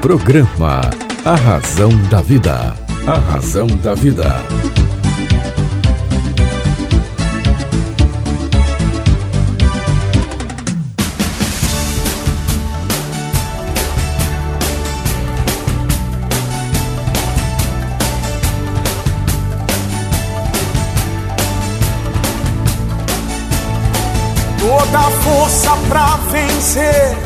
Programa A Razão da Vida. A Razão da Vida. Toda força pra vencer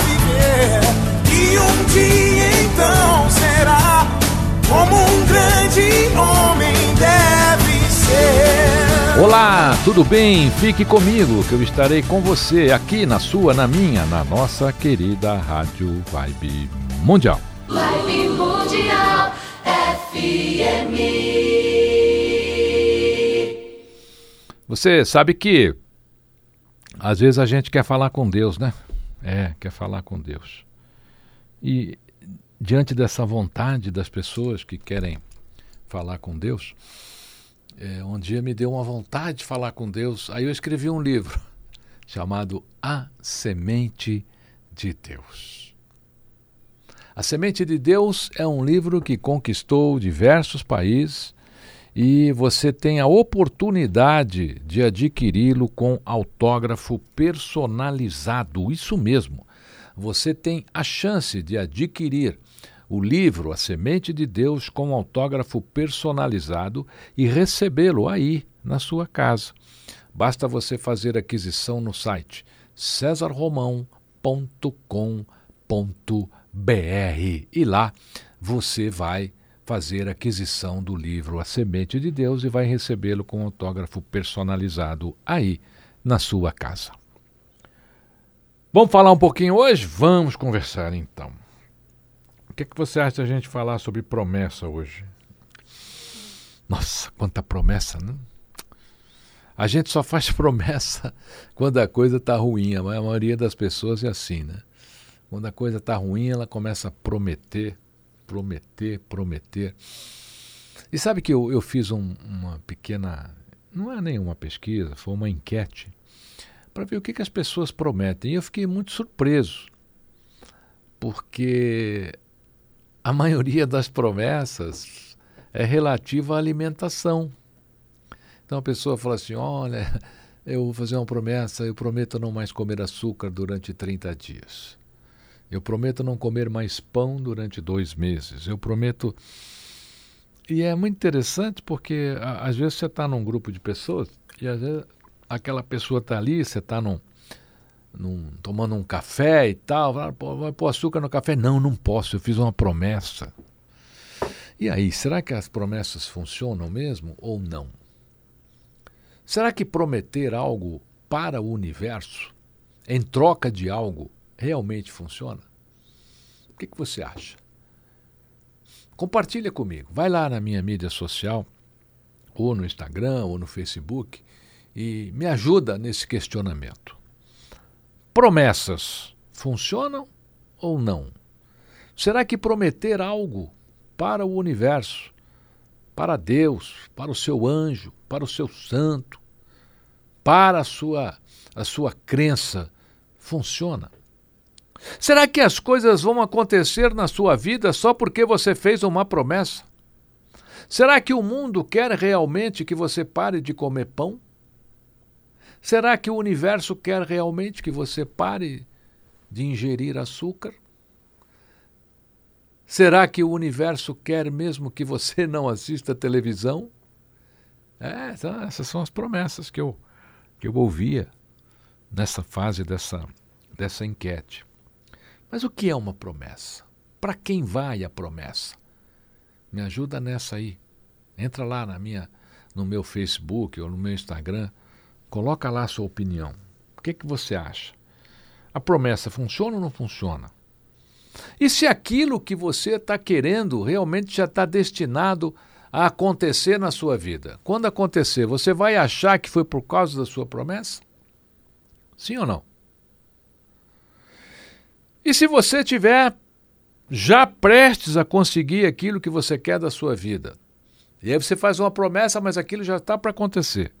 dia então será como um grande homem deve ser. Olá, tudo bem? Fique comigo que eu estarei com você aqui na sua, na minha, na nossa querida Rádio Vibe Mundial. Vibe Mundial FM. Você sabe que às vezes a gente quer falar com Deus, né? É, quer falar com Deus. E diante dessa vontade das pessoas que querem falar com Deus, é, um dia me deu uma vontade de falar com Deus. Aí eu escrevi um livro chamado A Semente de Deus. A Semente de Deus é um livro que conquistou diversos países e você tem a oportunidade de adquiri-lo com autógrafo personalizado. Isso mesmo. Você tem a chance de adquirir o livro A Semente de Deus com autógrafo personalizado e recebê-lo aí na sua casa. Basta você fazer aquisição no site cesarromão.com.br e lá você vai fazer aquisição do livro A Semente de Deus e vai recebê-lo com autógrafo personalizado aí na sua casa. Vamos falar um pouquinho hoje? Vamos conversar então. O que, é que você acha de a gente falar sobre promessa hoje? Nossa, quanta promessa, né? A gente só faz promessa quando a coisa está ruim. A maioria das pessoas é assim, né? Quando a coisa está ruim, ela começa a prometer prometer, prometer. E sabe que eu, eu fiz um, uma pequena. Não é nenhuma pesquisa, foi uma enquete para ver o que, que as pessoas prometem. E eu fiquei muito surpreso, porque a maioria das promessas é relativa à alimentação. Então a pessoa fala assim: olha, eu vou fazer uma promessa, eu prometo não mais comer açúcar durante 30 dias. Eu prometo não comer mais pão durante dois meses. Eu prometo. E é muito interessante porque às vezes você está num grupo de pessoas e às vezes aquela pessoa está ali, você está num, num, tomando um café e tal, vai pôr açúcar no café? Não, não posso, eu fiz uma promessa. E aí, será que as promessas funcionam mesmo ou não? Será que prometer algo para o universo, em troca de algo, realmente funciona? O que, que você acha? Compartilha comigo. Vai lá na minha mídia social, ou no Instagram, ou no Facebook, e me ajuda nesse questionamento. Promessas funcionam ou não? Será que prometer algo para o universo, para Deus, para o seu anjo, para o seu santo, para a sua, a sua crença, funciona? Será que as coisas vão acontecer na sua vida só porque você fez uma promessa? Será que o mundo quer realmente que você pare de comer pão? Será que o universo quer realmente que você pare de ingerir açúcar? Será que o universo quer mesmo que você não assista televisão? É, então, essas são as promessas que eu, que eu ouvia nessa fase dessa, dessa enquete. Mas o que é uma promessa? Para quem vai a promessa? Me ajuda nessa aí. Entra lá na minha, no meu Facebook ou no meu Instagram, coloca lá a sua opinião. O que, que você acha? A promessa funciona ou não funciona? E se aquilo que você está querendo realmente já está destinado a acontecer na sua vida? Quando acontecer, você vai achar que foi por causa da sua promessa? Sim ou não? E se você tiver já prestes a conseguir aquilo que você quer da sua vida, e aí você faz uma promessa, mas aquilo já está para acontecer.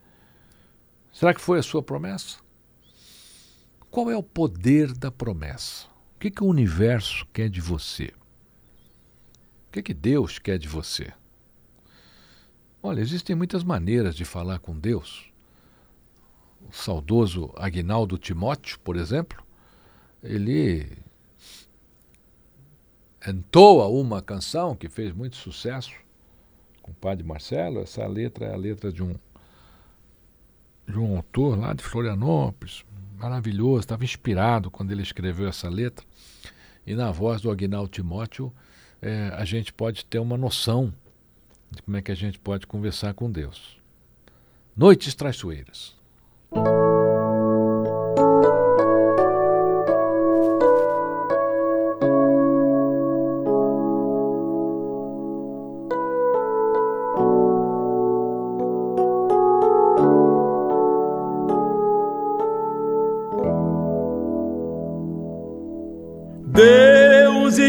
Será que foi a sua promessa? Qual é o poder da promessa? O que, que o universo quer de você? O que, que Deus quer de você? Olha, existem muitas maneiras de falar com Deus. O saudoso Agnaldo Timóteo, por exemplo, ele entoa uma canção que fez muito sucesso com o padre Marcelo. Essa letra é a letra de um de um autor lá de Florianópolis, maravilhoso, estava inspirado quando ele escreveu essa letra. E na voz do Agnaldo Timóteo, é, a gente pode ter uma noção de como é que a gente pode conversar com Deus. Noites traiçoeiras.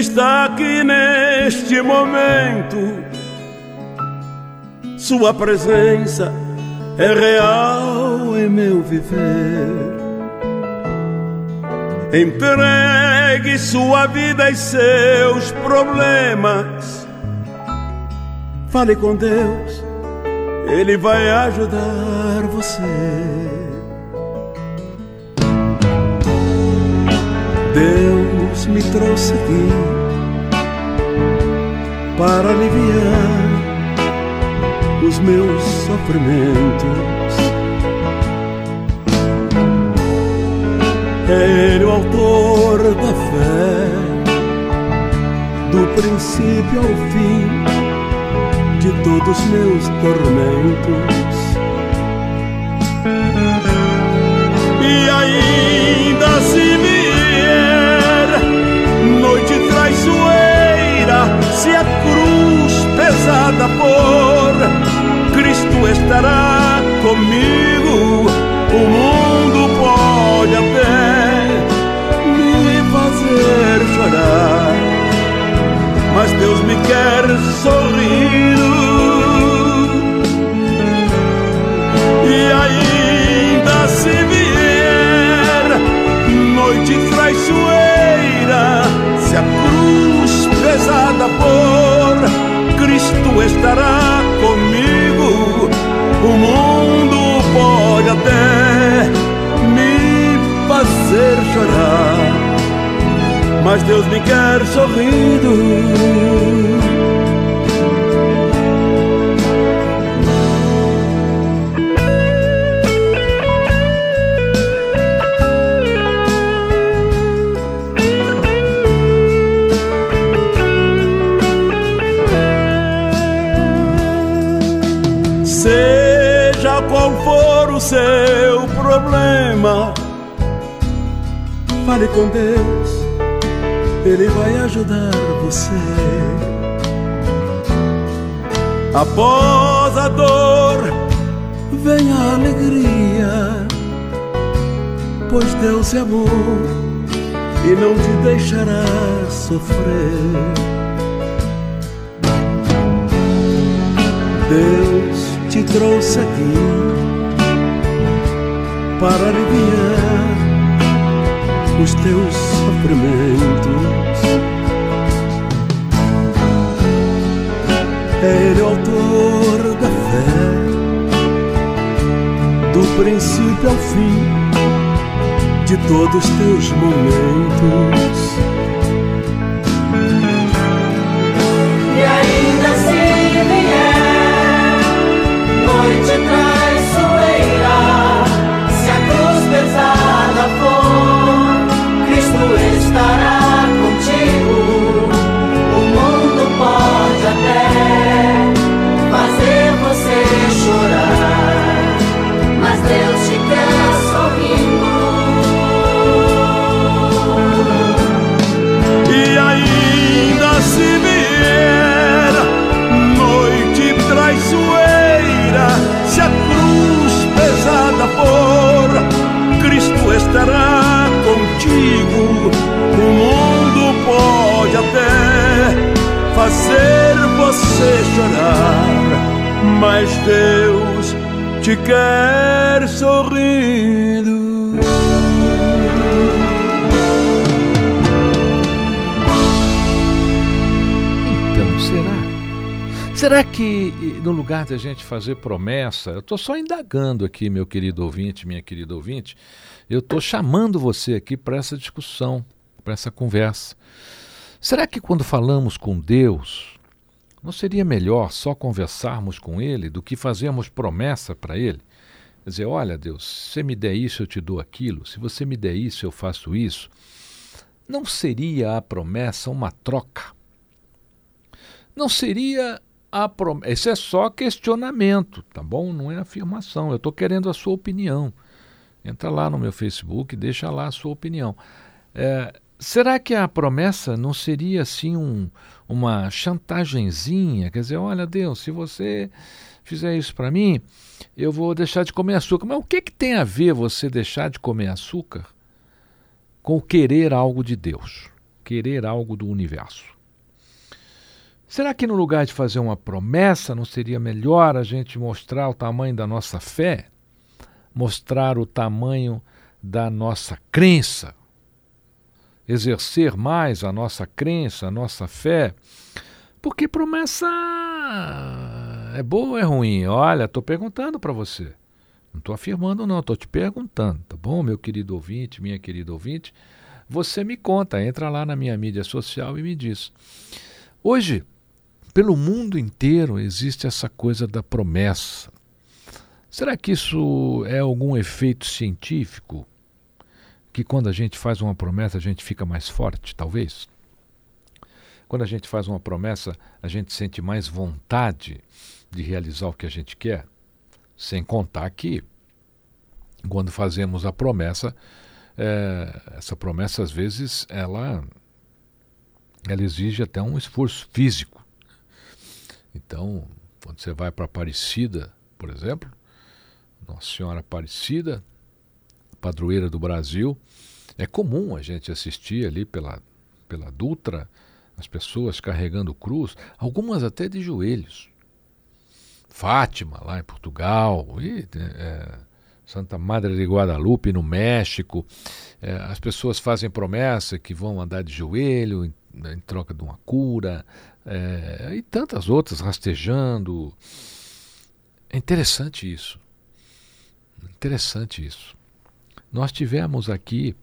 Está aqui neste momento. Sua presença é real em meu viver. Entregue sua vida e seus problemas. Fale com Deus, Ele vai ajudar você. Deus me trouxe aqui para aliviar os meus sofrimentos. É Ele o autor da fé, do princípio ao fim de todos os meus tormentos. E ainda se traiçoeira, se a cruz pesada for, Cristo estará comigo. O mundo pode até me fazer chorar, mas Deus me quer sorrindo. E ainda se vier noite traiçoeira, mas Deus me quer sorrindo. Seja qual for o seu problema, fale com Deus, Ele vai ajudar você. Após a dor, vem a alegria, pois Deus é amor e não te deixará sofrer. Deus te trouxe aqui para aliviar os teus sofrimentos. É Ele o autor da fé, do princípio ao fim de todos os teus momentos. Será? Que no lugar de a gente fazer promessa, eu estou só indagando aqui, meu querido ouvinte, minha querida ouvinte, eu estou chamando você aqui para essa discussão, para essa conversa. Será que quando falamos com Deus, não seria melhor só conversarmos com Ele do que fazermos promessa para Ele? Quer dizer, olha Deus, se você me der isso, eu te dou aquilo, se você me der isso, eu faço isso. Não seria a promessa uma troca? Não seria a promessa. Esse é só questionamento, tá bom? Não é afirmação. Eu estou querendo a sua opinião. Entra lá no meu Facebook, deixa lá a sua opinião. É, será que a promessa não seria assim um, uma chantagenzinha? Quer dizer, olha Deus, se você fizer isso para mim, eu vou deixar de comer açúcar. Mas o que, que tem a ver você deixar de comer açúcar com querer algo de Deus, querer algo do universo? Será que no lugar de fazer uma promessa, não seria melhor a gente mostrar o tamanho da nossa fé? Mostrar o tamanho da nossa crença? Exercer mais a nossa crença, a nossa fé? Porque promessa é boa ou é ruim? Olha, estou perguntando para você. Não estou afirmando, não, estou te perguntando, tá bom, meu querido ouvinte, minha querida ouvinte? Você me conta, entra lá na minha mídia social e me diz. Hoje, pelo mundo inteiro existe essa coisa da promessa. Será que isso é algum efeito científico? Que quando a gente faz uma promessa a gente fica mais forte, talvez? Quando a gente faz uma promessa, a gente sente mais vontade de realizar o que a gente quer? Sem contar que, quando fazemos a promessa, é, essa promessa às vezes ela, ela exige até um esforço físico. Então, quando você vai para Aparecida, por exemplo, Nossa Senhora Aparecida, padroeira do Brasil, é comum a gente assistir ali pela, pela Dutra as pessoas carregando cruz, algumas até de joelhos. Fátima, lá em Portugal, e, é, Santa Madre de Guadalupe, no México, é, as pessoas fazem promessa que vão andar de joelho em, em troca de uma cura, é, e tantas outras rastejando. É interessante isso. Interessante isso. Nós tivemos aqui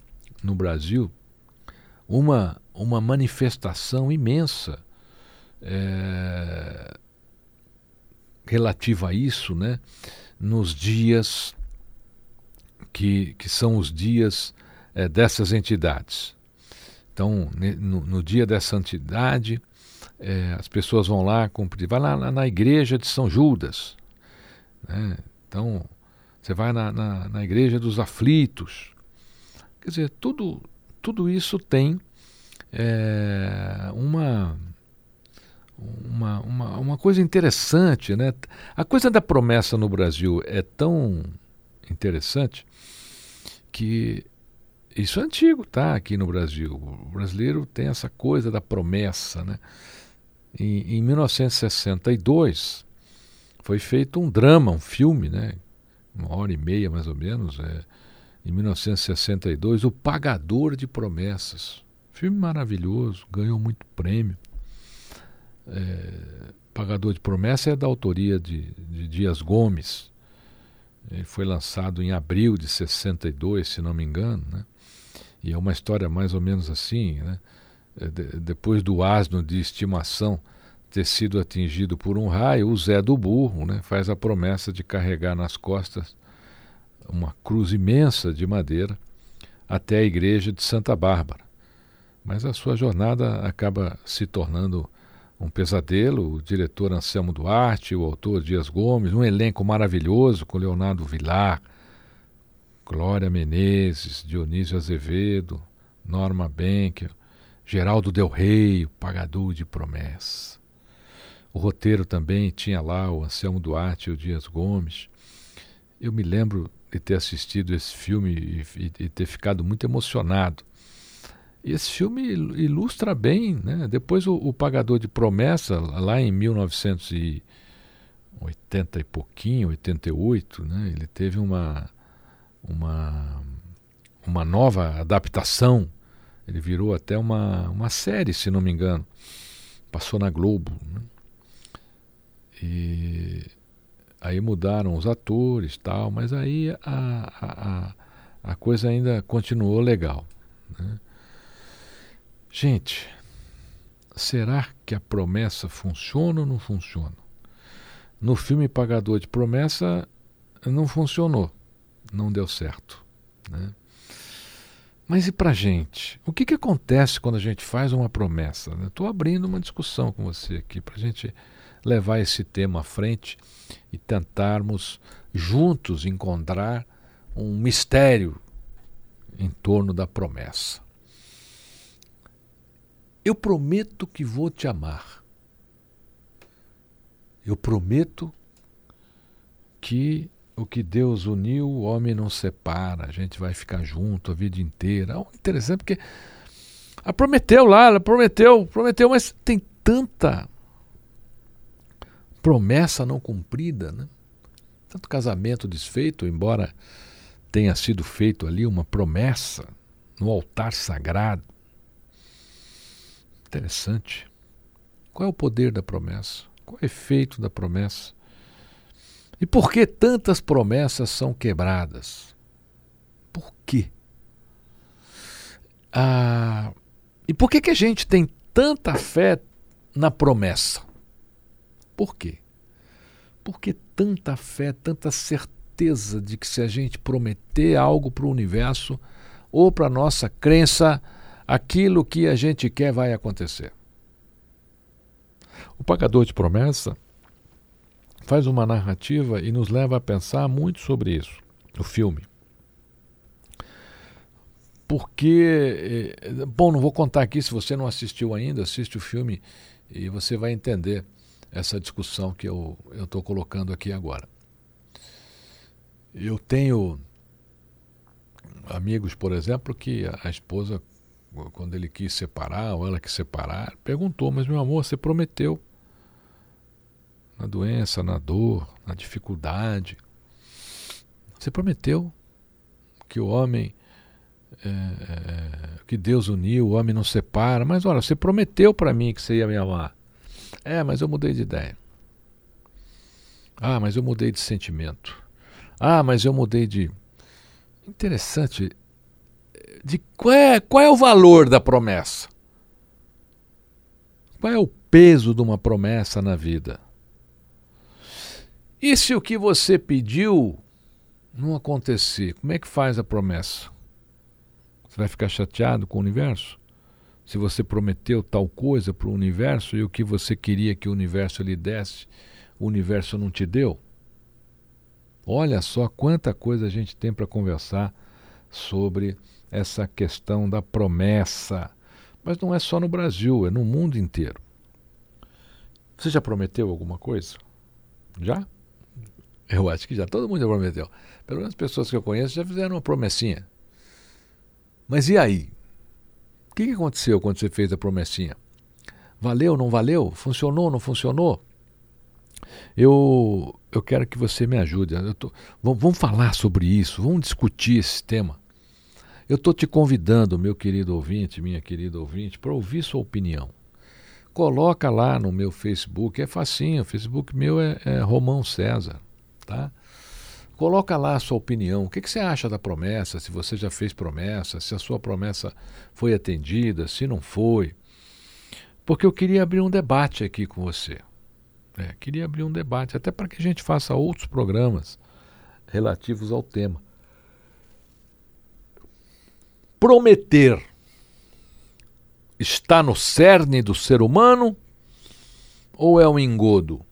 no Brasil uma, uma manifestação imensa é, relativa a isso, né? Nos dias que, que são os dias é, dessas entidades. Então, no, no dia dessa entidade, é, as pessoas vão lá cumprir. Vai lá na, igreja de São Judas. Né? Então, você vai na, na, na, igreja dos aflitos. Quer dizer, tudo, tudo isso tem é, uma, uma, uma, uma coisa interessante. Né? A coisa da promessa no Brasil é tão interessante que isso é antigo, tá? Aqui no Brasil. O brasileiro tem essa coisa da promessa, né? Em, em 1962 foi feito um drama, um filme, né? uma hora e meia mais ou menos, é, em 1962, O Pagador de Promessas. Filme maravilhoso, ganhou muito prêmio. É, Pagador de Promessas é da autoria de, de Dias Gomes. Ele foi lançado em abril de 62, se não me engano, né? E é uma história mais ou menos assim, né? É, depois do asno de estimação ter sido atingido por um raio, o Zé do Burro né, faz a promessa de carregar nas costas uma cruz imensa de madeira até a igreja de Santa Bárbara. Mas a sua jornada acaba se tornando um pesadelo. O diretor Anselmo Duarte, o autor Dias Gomes, um elenco maravilhoso com Leonardo Vilar, Glória Menezes, Dionísio Azevedo, Norma Benker, Geraldo Del Rey, pagador de promessas. O roteiro também tinha lá o Anselmo Duarte e o Dias Gomes. Eu me lembro de ter assistido esse filme e, e, ter ficado muito emocionado. E esse filme ilustra bem, né? Depois o, o Pagador de Promessa, lá em 1900 e 80 e pouquinho, 88, né? Ele teve uma uma uma nova adaptação. Ele virou até uma, uma série, se não me engano. Passou na Globo. Né? E aí mudaram os atores tal, mas aí a, a, a, coisa ainda continuou legal. Né? Gente, será que a promessa funciona ou não funciona? No filme Pagador de Promessa não funcionou, não deu certo. Né? Mas e para gente? O que, que acontece quando a gente faz uma promessa? Estou abrindo uma discussão com você aqui para a gente levar esse tema à frente e tentarmos juntos encontrar um mistério em torno da promessa. Eu prometo que vou te amar. Eu prometo que o que Deus uniu, o homem não separa, a gente vai ficar junto a vida inteira. É interessante porque ela prometeu lá, ela prometeu, prometeu, mas tem tanta promessa não cumprida, né? tanto casamento desfeito, embora tenha sido feito ali uma promessa no altar sagrado. Interessante. Qual é o poder da promessa? Qual é o efeito da promessa? E por que tantas promessas são quebradas? Por quê? Ah, e por que, que a gente tem tanta fé na promessa? Por quê? Por que tanta fé, tanta certeza de que se a gente prometer algo para o universo ou para a nossa crença, aquilo que a gente quer vai acontecer? O pagador de promessa faz uma narrativa e nos leva a pensar muito sobre isso, o filme. Porque, eh, bom, não vou contar aqui, se você não assistiu ainda, assiste o filme e você vai entender essa discussão que eu estou colocando aqui agora. Eu tenho amigos, por exemplo, que a esposa, quando ele quis separar, ou ela quis separar, perguntou: Mas meu amor, você prometeu na doença, na dor, na dificuldade. Você prometeu que o homem, é, é, que Deus uniu, o homem não separa, mas olha, você prometeu para mim que você ia me amar. É, mas eu mudei de ideia. Ah, mas eu mudei de sentimento. Ah, mas eu mudei de. Interessante. De qual é, qual é o valor da promessa? Qual é o peso de uma promessa na vida? E se o que você pediu não acontecer, como é que faz a promessa? Você vai ficar chateado com o universo? Se você prometeu tal coisa para o universo e o que você queria que o universo lhe desse, o universo não te deu? Olha só quanta coisa a gente tem para conversar sobre essa questão da promessa. Mas não é só no Brasil, é no mundo inteiro. Você já prometeu alguma coisa? Já? Eu acho que já todo mundo já prometeu. Pelo menos as pessoas que eu conheço já fizeram uma promessinha. Mas e aí? O que aconteceu quando você fez a promessinha? Valeu, não valeu? Funcionou, não funcionou? Eu, eu quero que você me ajude. Tô, vamos, vamos falar sobre isso, vamos discutir esse tema. Eu estou te convidando, meu querido ouvinte, minha querida ouvinte, para ouvir sua opinião. Coloca lá no meu Facebook, é facinho, o Facebook meu é, é Romão César tá? Coloca lá a sua opinião. O que, que você acha da promessa? Se você já fez promessa, se a sua promessa foi atendida, se não foi. Porque eu queria abrir um debate aqui com você. É, queria abrir um debate, até para que a gente faça outros programas relativos ao tema. Prometer está no cerne do ser humano ou é um engodo?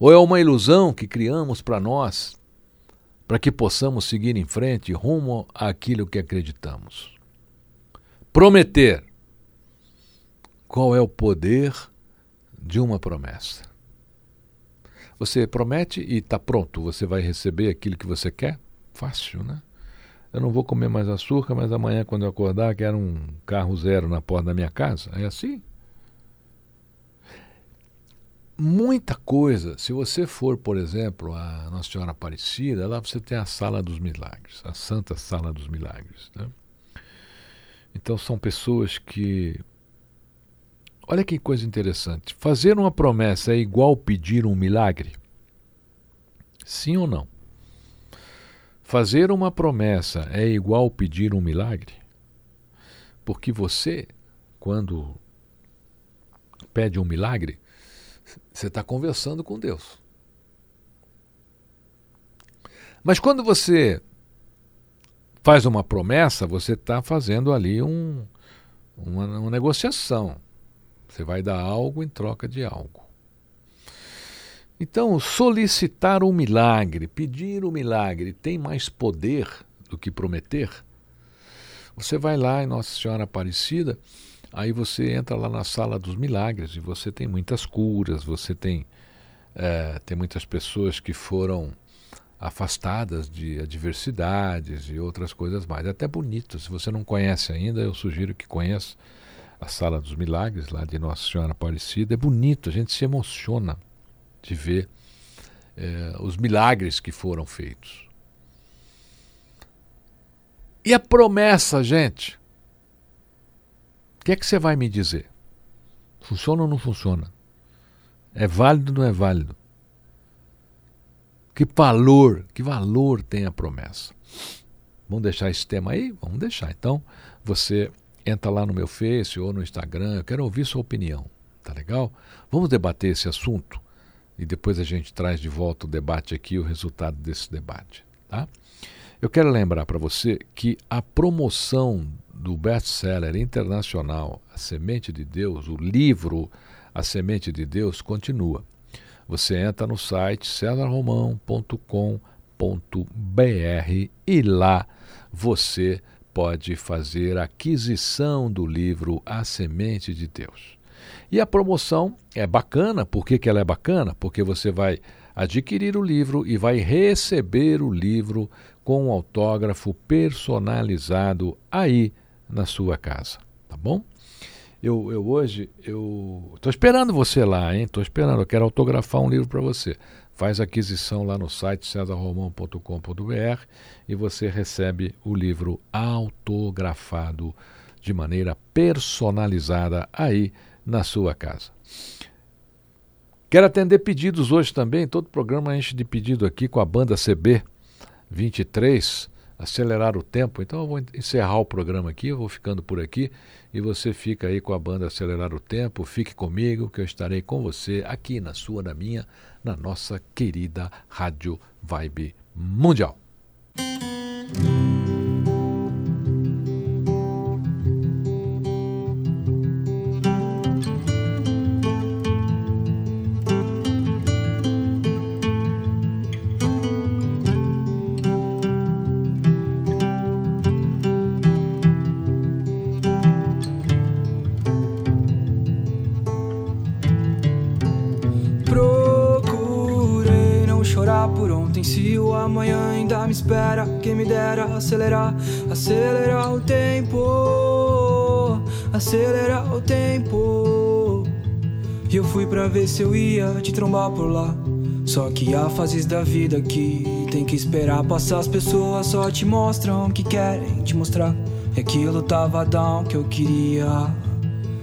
Ou é uma ilusão que criamos para nós, para que possamos seguir em frente rumo àquilo que acreditamos? Prometer. Qual é o poder de uma promessa? Você promete e está pronto, você vai receber aquilo que você quer? Fácil, né? Eu não vou comer mais açúcar, mas amanhã, quando eu acordar, quero um carro zero na porta da minha casa. É assim? Muita coisa. Se você for, por exemplo, a Nossa Senhora Aparecida, lá você tem a Sala dos Milagres, a Santa Sala dos Milagres. Né? Então são pessoas que. Olha que coisa interessante. Fazer uma promessa é igual pedir um milagre? Sim ou não? Fazer uma promessa é igual pedir um milagre? Porque você, quando pede um milagre, você está conversando com Deus. Mas quando você faz uma promessa, você está fazendo ali um, uma, uma negociação. Você vai dar algo em troca de algo. Então, solicitar um milagre, pedir um milagre, tem mais poder do que prometer? Você vai lá em Nossa Senhora Aparecida Aí você entra lá na sala dos milagres e você tem muitas curas, você tem, é, tem muitas pessoas que foram afastadas de adversidades e outras coisas mais. É até bonito. Se você não conhece ainda, eu sugiro que conheça a Sala dos Milagres, lá de Nossa Senhora Aparecida. É bonito, a gente se emociona de ver é, os milagres que foram feitos. E a promessa, gente? O que é que você vai me dizer? Funciona ou não funciona? É válido ou não é válido? Que valor, que valor tem a promessa? Vamos deixar esse tema aí? Vamos deixar. Então, você entra lá no meu Face ou no Instagram, eu quero ouvir sua opinião. Tá legal? Vamos debater esse assunto e depois a gente traz de volta o debate aqui, o resultado desse debate, tá? Eu quero lembrar para você que a promoção do best-seller internacional A Semente de Deus, o livro A Semente de Deus, continua. Você entra no site cesarromão.com.br e lá você pode fazer a aquisição do livro A Semente de Deus. E a promoção é bacana, por que, que ela é bacana? Porque você vai adquirir o livro e vai receber o livro com um autógrafo personalizado aí na sua casa, tá bom? Eu, eu hoje, eu estou esperando você lá, hein? Estou esperando, eu quero autografar um livro para você. Faz aquisição lá no site cesarromão.com.br e você recebe o livro autografado de maneira personalizada aí na sua casa. Quero atender pedidos hoje também. Todo programa enche de pedido aqui com a banda CB 23 acelerar o tempo. Então eu vou encerrar o programa aqui, vou ficando por aqui e você fica aí com a banda Acelerar o Tempo. Fique comigo que eu estarei com você aqui na sua, na minha, na nossa querida Rádio Vibe Mundial. Acelerar, acelerar o tempo, acelerar o tempo. E eu fui pra ver se eu ia te trombar por lá. Só que há fases da vida que tem que esperar passar. As pessoas só te mostram que querem te mostrar. E aquilo tava down que eu queria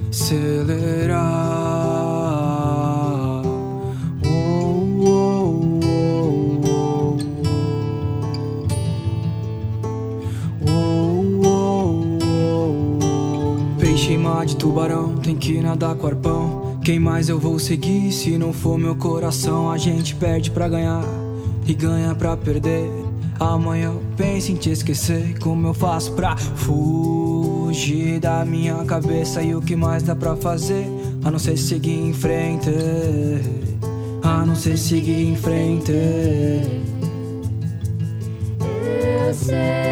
acelerar. De tubarão, tem que nadar com arpão. Quem mais eu vou seguir se não for meu coração? A gente perde pra ganhar e ganha pra perder. Amanhã eu penso em te esquecer. Como eu faço pra fugir da minha cabeça? E o que mais dá pra fazer? A não ser seguir em frente. A não ser seguir em frente. Eu sei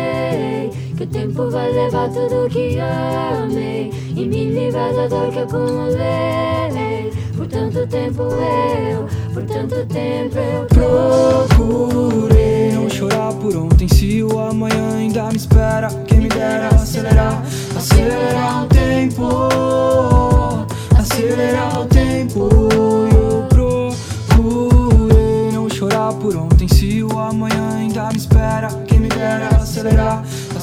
o tempo vai levar tudo que amei e me livrar da dor que acumulei. Por tanto tempo eu, por tanto tempo eu procurei não chorar por ontem se o amanhã ainda me espera. Quem me dera acelerar, acelerar o tempo, acelerar o tempo. Eu procurei não chorar por ontem se o amanhã ainda me espera. Quem me dera acelerar